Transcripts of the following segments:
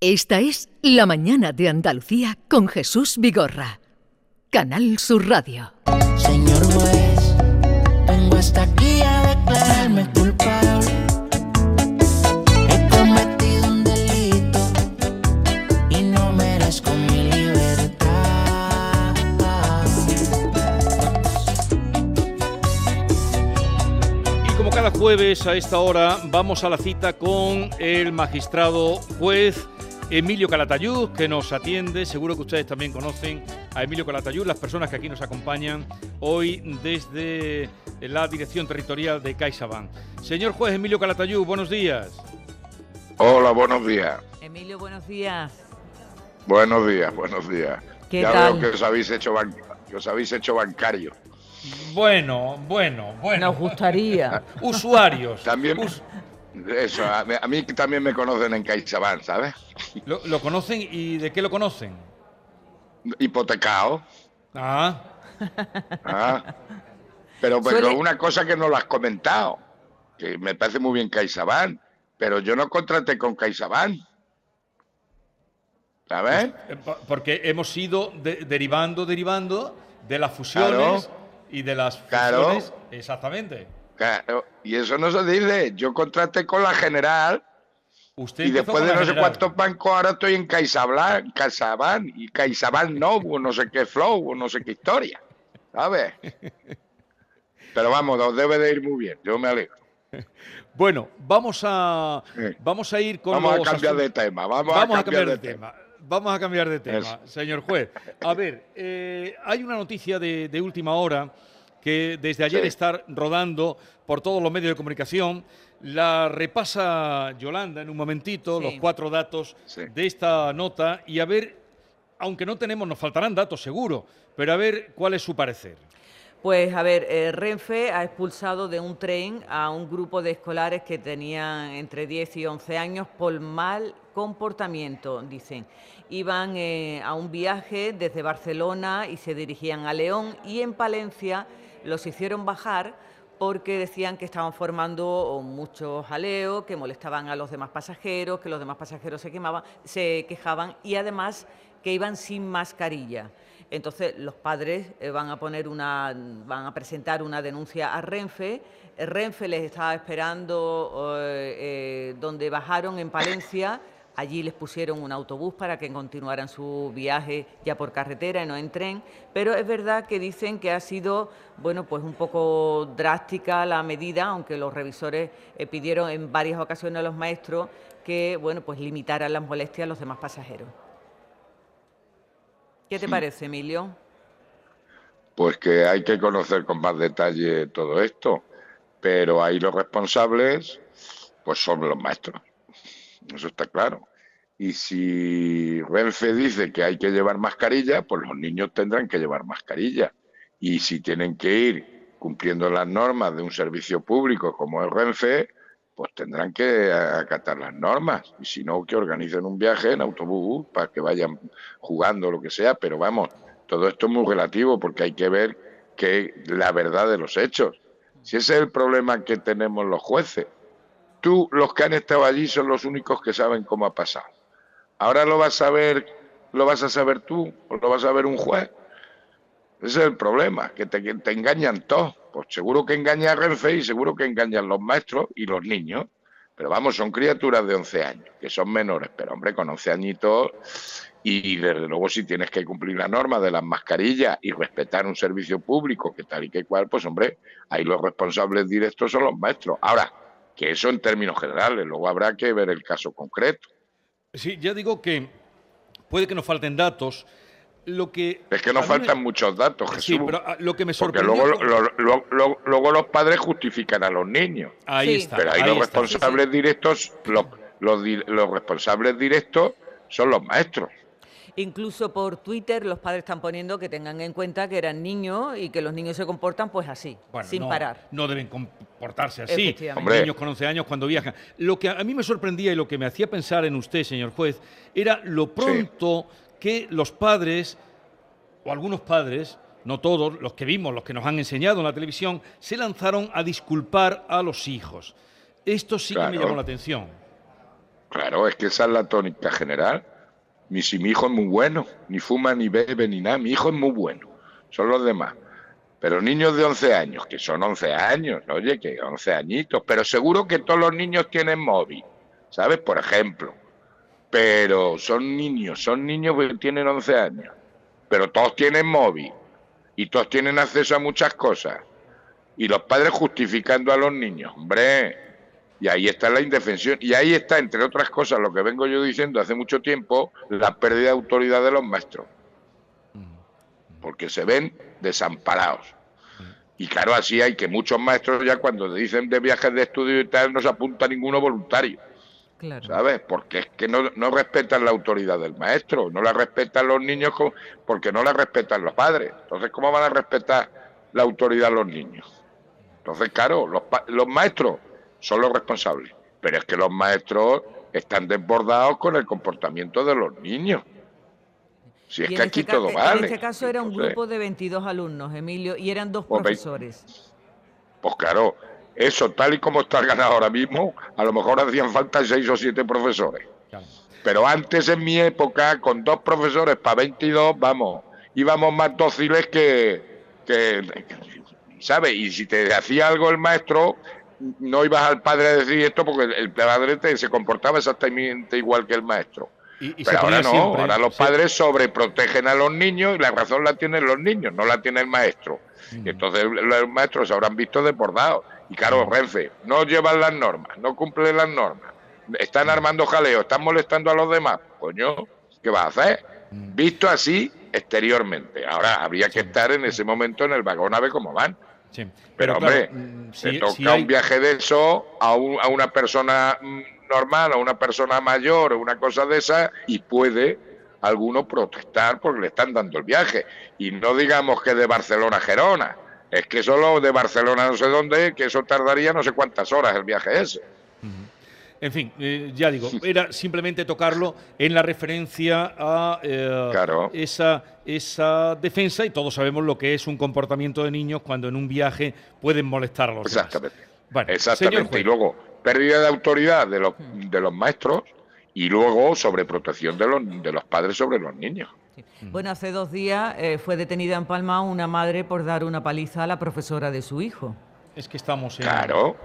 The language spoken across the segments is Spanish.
Esta es La Mañana de Andalucía con Jesús Vigorra. Canal Sur Radio. Señor juez, vengo hasta aquí a declararme culpable. He cometido un delito y no merezco mi libertad. Y como cada jueves a esta hora vamos a la cita con el magistrado juez Emilio Calatayud, que nos atiende. Seguro que ustedes también conocen a Emilio Calatayud, las personas que aquí nos acompañan hoy desde la Dirección Territorial de CaixaBank. Señor juez Emilio Calatayud, buenos días. Hola, buenos días. Emilio, buenos días. Buenos días, buenos días. ¿Qué ya tal? veo que os habéis hecho ban- que os habéis hecho bancario. Bueno, bueno, bueno. Nos gustaría. Usuarios. También Us- eso, a mí, a mí también me conocen en CaixaBank, ¿sabes? lo, lo conocen y de qué lo conocen? Hipotecado. Ah, ah. Pero, pero Suele- una cosa que no lo has comentado, que me parece muy bien CaixaBank, pero yo no contraté con CaixaBank. ¿Sabes? eh, po- porque hemos ido de- derivando, derivando de las fusiones Claro. y de las Claro. fusiones. Exactamente. Claro, y eso no se dice. Yo contraté con la general Usted y después de no sé cuántos bancos ahora estoy en CaixaBank, CaixaBank y CaixaBank no, o no sé qué flow, o no sé qué historia, ¿sabes? Pero vamos, os debe de ir muy bien, yo me alegro. Bueno, vamos a Sí. vamos a ir con Vamos a cambiar de tema, vamos, Vamos a cambiar, de tema. Vamos a cambiar de tema, señor juez. A ver, eh, hay una noticia de, de última hora que desde ayer Sí. está rodando por todos los medios de comunicación. La repasa Yolanda en un momentito, Sí. los cuatro datos Sí. de esta nota y a ver, aunque no tenemos, nos faltarán datos seguro, pero a ver cuál es su parecer. Pues a ver, eh, Renfe ha expulsado de un tren a un grupo de escolares que tenían entre 10 y 11 años por mal comportamiento, dicen. Iban eh, a un viaje desde Barcelona y se dirigían a León y en Palencia los hicieron bajar porque decían que estaban formando muchos jaleos, que molestaban a los demás pasajeros, que los demás pasajeros se, quejaban y además que iban sin mascarilla. Entonces los padres eh, van a poner una, van a presentar una denuncia a Renfe. Renfe les estaba esperando eh, eh, donde bajaron en Palencia. Allí les pusieron un autobús para que continuaran su viaje ya por carretera y no en tren. Pero es verdad que dicen que ha sido, bueno, pues un poco drástica la medida, aunque los revisores eh, pidieron en varias ocasiones a los maestros que, bueno, pues limitaran las molestias a los demás pasajeros. ¿Qué te parece, Emilio? Pues que hay que conocer con más detalle todo esto, pero ahí los responsables, pues son los maestros, eso está claro. Y si Renfe dice que hay que llevar mascarilla, pues los niños tendrán que llevar mascarilla. Y si tienen que ir cumpliendo las normas de un servicio público como el Renfe, pues tendrán que acatar las normas. Y si no, que organicen un viaje en autobús para que vayan jugando lo que sea. Pero vamos, todo esto es muy relativo porque hay que ver que la verdad de los hechos. Si ese es el problema que tenemos los jueces, tú, los que han estado allí, son los únicos que saben cómo ha pasado. Ahora lo vas a ver, lo vas a saber tú, o lo vas a ver un juez. Ese es el problema, que te, engañan todos. Pues seguro que engaña a Renfe y seguro que engañan los maestros y los niños. Pero vamos, son criaturas de 11 años, que son menores, pero hombre, con 11 añitos y desde luego si tienes que cumplir la norma de las mascarillas y respetar un servicio público que tal y que cual, pues hombre, ahí los responsables directos son los maestros. Ahora, que eso en términos generales, luego habrá que ver el caso concreto. Sí, ya digo que puede que nos falten datos. Lo que Es que nos me- faltan muchos datos, Jesús. Sí, pero ah, lo que me porque sorprendió... luego, lo- lo- lo- luego los padres justifican a los niños. Ahí Sí. está. Pero ahí, ahí los está. responsables directos, los, los responsables directos son los maestros. Incluso por Twitter los padres están poniendo que tengan en cuenta que eran niños y que los niños se comportan pues así, Bueno, sin no, parar. No deben comportarse así. Niños con 11 años cuando viajan. Lo que a mí me sorprendía y lo que me hacía pensar en usted, señor juez, era lo pronto que los padres, o algunos padres, no todos, los que vimos, los que nos han enseñado en la televisión, se lanzaron a disculpar a los hijos. Esto sí que me llamó la atención. Claro, es que esa es la tónica general. Mi, si mi hijo es muy bueno, ni fuma, ni bebe, ni nada, mi hijo es muy bueno. Son los demás. Pero niños de 11 años, que son 11 años, oye, que 11 añitos, pero seguro que todos los niños tienen móvil, ¿sabes? Por ejemplo. Pero son niños, son niños que tienen 11 años, pero todos tienen móvil y todos tienen acceso a muchas cosas. Y los padres justificando a los niños, hombre, y ahí está la indefensión. Y ahí está, entre otras cosas, lo que vengo yo diciendo hace mucho tiempo, la pérdida de autoridad de los maestros. Porque se ven desamparados. Y claro, así hay que muchos maestros ya cuando dicen de viajes de estudio y tal, no se apunta ninguno voluntario. ¿Sabes? Porque es que no, no, respetan la autoridad del maestro, no la respetan los niños porque no la respetan los padres. Entonces, ¿cómo van a respetar la autoridad los niños? Entonces, claro, los, los maestros son los responsables, pero es que los maestros están desbordados con el comportamiento de los niños. Si es que aquí este todo vale. En este caso era un grupo de 22 alumnos, Emilio, y eran dos pues profesores. Pues claro, eso tal y como está ganado ahora mismo, a lo mejor hacían falta seis o siete profesores. Pero antes, en mi época, con dos profesores para 22, vamos, íbamos más dóciles que, que, ¿sabes? Y si te hacía algo el maestro, no ibas al padre a decir esto porque el padre se comportaba exactamente igual que el maestro. Pero ahora no, ahora los padres sobreprotegen a los niños y la razón la tienen los niños, no la tiene el maestro. Mm. entonces los maestros se habrán visto desbordados. Y claro, mm. Renfe, no llevan las normas, no cumplen las normas, están mm. armando jaleo, están molestando a los demás. Coño, ¿qué vas a hacer? Visto así exteriormente. Ahora habría que estar en ese momento en el vagón a ver cómo van. Pero, hombre, se toca un viaje de eso a, a una persona normal a una persona mayor o una cosa de esa y puede alguno protestar porque le están dando el viaje. Y no digamos que de Barcelona a Gerona, es que solo de Barcelona no sé dónde, que eso tardaría no sé cuántas horas el viaje ese. En fin, eh, ya digo, era simplemente tocarlo en la referencia a eh, esa, esa defensa y todos sabemos lo que es un comportamiento de niños cuando en un viaje pueden molestar a los Exactamente. Exactamente. Y luego, pérdida de autoridad de los, de los maestros y luego sobreprotección de los, de los padres sobre los niños. Bueno, hace dos días eh, fue detenida en Palma una madre por dar una paliza a la profesora de su hijo. Es que estamos en... Claro,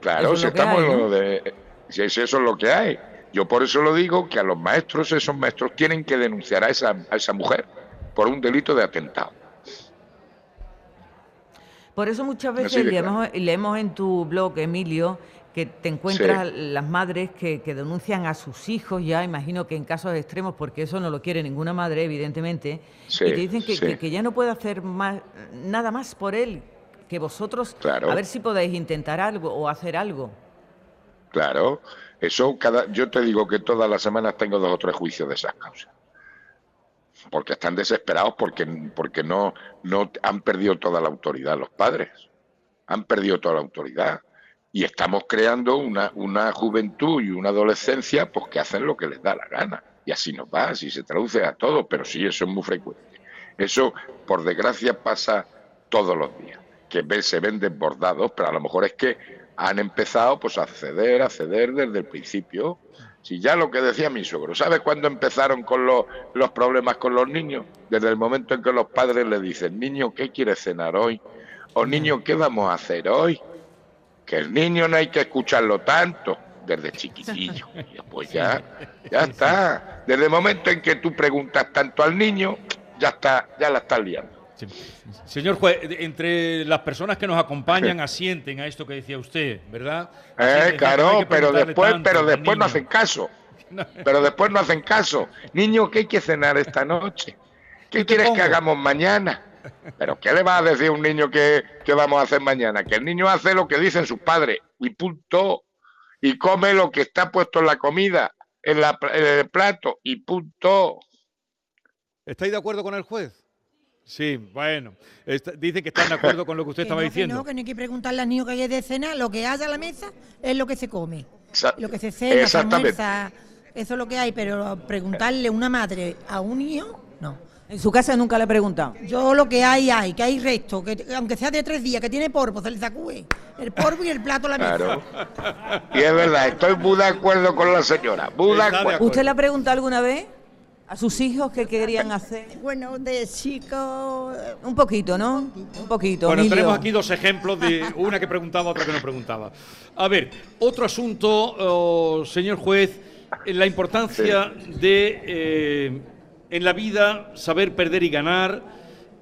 claro, si estamos en lo de... Si eso es lo que hay. Yo por eso lo digo que a los maestros, esos maestros tienen que denunciar a esa, a esa mujer por un delito de atentado. Por eso muchas veces leemos, leemos en tu blog, Emilio, que te encuentras las madres que, denuncian a sus hijos ya, imagino que en casos extremos, porque eso no lo quiere ninguna madre, evidentemente, y te dicen que, ya no puede hacer más, nada más por él, que vosotros, a ver si podéis intentar algo o hacer algo. Claro, eso cada, yo te digo que todas las semanas tengo dos o tres juicios de esas causas. Porque están desesperados porque, porque no, no han perdido toda la autoridad los padres. Han perdido toda la autoridad y estamos creando una, una juventud y una adolescencia pues que hacen lo que les da la gana. Y así nos va, así se traduce a todo, pero sí, eso es muy frecuente. Eso, por desgracia, pasa todos los días, que se ven desbordados, pero a lo mejor es que han empezado pues a ceder, a ceder desde el principio. Si ya lo que decía mi suegro, ¿sabes cuándo empezaron con los, los problemas con los niños? Desde el momento en que los padres le dicen, niño, ¿qué quieres cenar hoy? O niño, ¿qué vamos a hacer hoy? que el niño no hay que escucharlo tanto desde chiquitillo. pues ya, ya está. Desde el momento en que tú preguntas tanto al niño, ya está, ya la estás liando. Señor juez, entre las personas que nos acompañan asienten a esto que decía usted, ¿verdad? eh, claro, pero después, pero después no hacen caso. Pero después no hacen caso. Niño, ¿qué hay que cenar esta noche? ¿Qué quieres que hagamos mañana? Pero ¿qué le va a decir a un niño que, vamos a hacer mañana? Que el niño hace lo que dicen sus padres y punto. Y come lo que está puesto en la comida, en, la, el plato y punto. ¿Estáis de acuerdo con el juez? Sí, bueno. dicen que están de acuerdo con lo que usted estaba diciendo. Que no, que no hay que preguntarle al niño que hay de cena, lo que haya a la mesa es lo que se come. lo que se cena, se almuerza, eso es lo que hay, pero preguntarle una madre a un hijo, no. En su casa nunca le he preguntado. Yo lo que hay, hay, que hay resto, que aunque sea de tres días, que tiene polvo, se le sacude. El polvo y el plato a la mesa. Claro. Y es verdad, estoy muy de acuerdo con la señora. Muy de Está acuerdo. ¿Usted le ha preguntado alguna vez a sus hijos qué querían hacer? Bueno, de chico. Un poquito, ¿no? Un poquito. Bueno, Emilio. tenemos aquí dos ejemplos de una que preguntaba, otra que no preguntaba. A ver, otro asunto, oh, señor juez, la importancia de eh, en la vida saber perder y ganar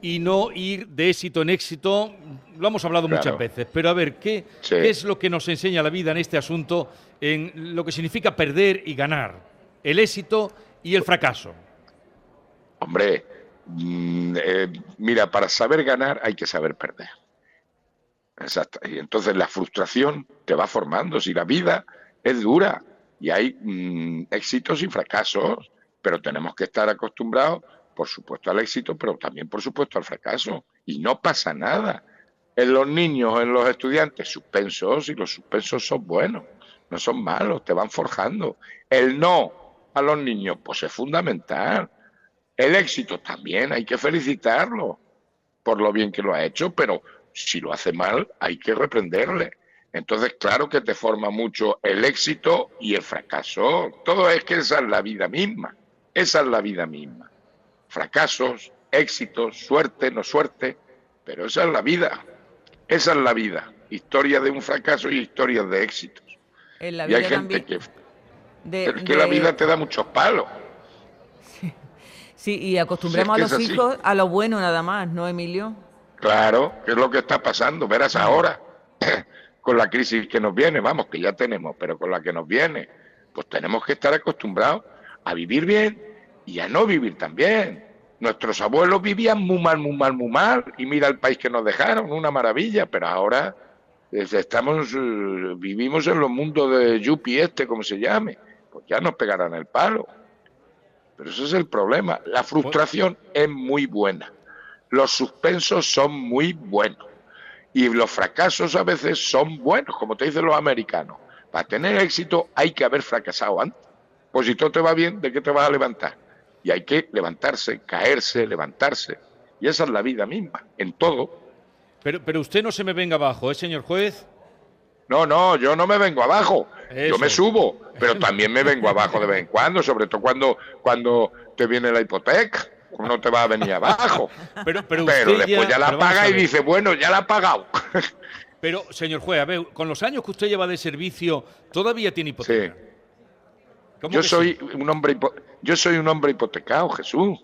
y no ir de éxito en éxito. Lo hemos hablado Claro. muchas veces, pero a ver, ¿qué, Sí. ¿qué es lo que nos enseña la vida en este asunto, en lo que significa perder y ganar? El éxito y el fracaso. Hombre, mm, eh, mira, para saber ganar hay que saber perder. Exacto. Y entonces la frustración te va formando. Si la vida es dura y hay mm, éxitos y fracasos, pero tenemos que estar acostumbrados, por supuesto, al éxito, pero también, por supuesto, al fracaso. Y no pasa nada. En los niños, en los estudiantes, suspensos, y los suspensos son buenos, no son malos, te van forjando. El no a los niños, pues es fundamental. El éxito también, hay que felicitarlo por lo bien que lo ha hecho, pero si lo hace mal, hay que reprenderle. Entonces, claro que te forma mucho el éxito y el fracaso. Todo es que esa es la vida misma. Esa es la vida misma. Fracasos, éxitos, suerte, no suerte, pero esa es la vida. Esa es la vida. Historia de un fracaso y historias de éxitos. En la Y hay gente también. que... de- Es que la vida te da muchos palos. Sí, y acostumbramos Si a es los que hijos a lo bueno nada más, ¿no, Emilio? Claro, que es lo que está pasando. Verás ahora, con la crisis que nos viene, vamos, que ya tenemos, pero con la que nos viene, pues tenemos que estar acostumbrados a vivir bien y a no vivir tan bien. Nuestros abuelos vivían muy mal, muy mal, muy mal, y mira el país que nos dejaron, una maravilla, pero ahora eh, estamos, eh, vivimos en los mundos de Yupi este, como se llame, pues ya nos pegarán el palo. Pero ese es el problema. La frustración es muy buena. Los suspensos son muy buenos. Y los fracasos a veces son buenos, como te dicen los americanos. Para tener éxito hay que haber fracasado antes. Pues si todo te va bien, ¿de qué te vas a levantar? Y hay que levantarse, caerse, levantarse. Y esa es la vida misma, en todo. Pero, pero usted no se me venga abajo, ¿eh, señor juez? No, no, yo no me vengo abajo. Eso. Yo me subo, pero también me vengo abajo de vez en cuando, sobre todo cuando, cuando te viene la hipoteca. ¿Cómo no te va a venir abajo? Pero, pero, después ya la paga y dice, bueno, ya la ha pagado. Pero, señor juez, a ver, con los años que usted lleva de servicio, ¿todavía tiene hipoteca? Sí. ¿Cómo Yo soy sí? un hombre hipo- yo soy un hombre hipotecado, Jesús.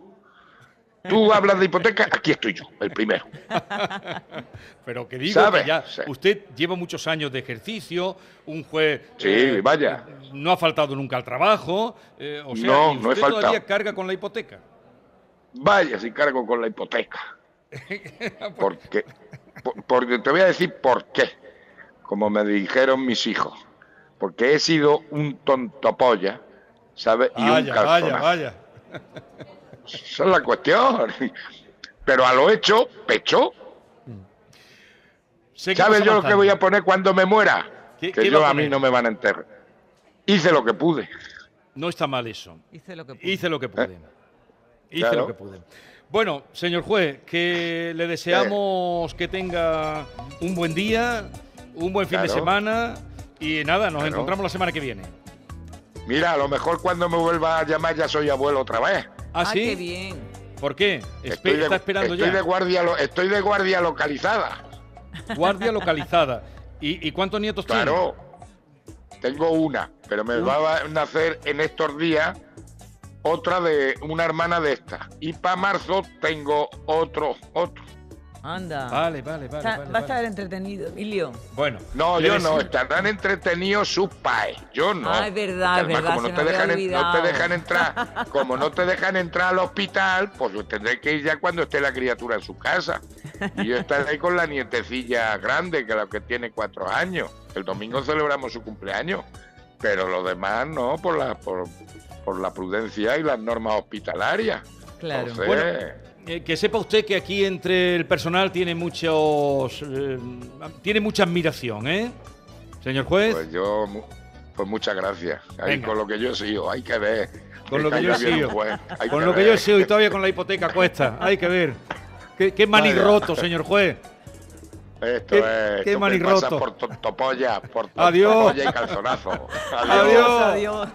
Tú hablas de hipoteca, aquí estoy yo, el primero. Pero que digo ¿Sabe? que ya Sí. usted lleva muchos años de ejercicio, un juez... Sí, vaya. No ha faltado nunca al trabajo, eh, o sea, No, no he faltado. todavía carga con la hipoteca. Vaya si cargo con la hipoteca. Porque, por- porque te voy a decir por qué, como me dijeron mis hijos. Porque he sido un tontopolla, ¿sabes? Y un Vaya, vaya, calzonazo. vaya. Esa es la cuestión. Pero a lo hecho, pecho. ¿Sabes yo lo que voy a poner cuando me muera? ¿Qué- que qué yo a a mí no me van a enterrar. Hice lo que pude. No está mal eso. Hice lo que pude. Hice lo que pude. Hice Claro. lo que pude. Bueno, señor juez, que le deseamos que tenga un buen día, un buen fin de semana y nada, nos Claro. encontramos la semana que viene. Mira, a lo mejor cuando me vuelva a llamar ya soy abuelo otra vez. ¿Ah, Ah, sí? qué bien. ¿Por qué? Espe- Estoy de, está esperando estoy ya. de guardia, estoy de guardia localizada. Guardia localizada. ¿Y, y cuántos nietos Claro. Tengo una, pero me va a nacer en estos días otra de una hermana de esta. Y para marzo tengo otro, otro. Anda. Vale, vale, vale. Está- vale, va a vale. estar entretenido, Emilio. Bueno. No, yo no, estarán entretenidos sus paes, yo no. Ah, es verdad, Porque es además, verdad, Como no te, dejan, en- no te dejan entrar, como no te dejan entrar al hospital, pues tendré que ir ya cuando esté la criatura en su casa. Y yo estaré ahí con la nietecilla grande, que la que tiene cuatro años. El domingo celebramos su cumpleaños, pero lo demás no, por la, por, por la prudencia y las normas hospitalarias. Claro. Entonces, Bueno, Eh, que sepa usted que aquí entre el personal tiene muchos eh, tiene mucha admiración, ¿eh? Señor juez. Pues yo, pues muchas gracias. Ahí Venga. con lo que yo sigo, hay que ver. Con lo que yo he sido. juez. Con que lo que yo he sido y todavía con la hipoteca cuesta. Hay que ver. Qué, qué manirroto, señor juez. Esto Qué- es. qué manirroto. pasa por to- topolla, por to- Adiós. topolla y calzonazo. Adiós. Adiós.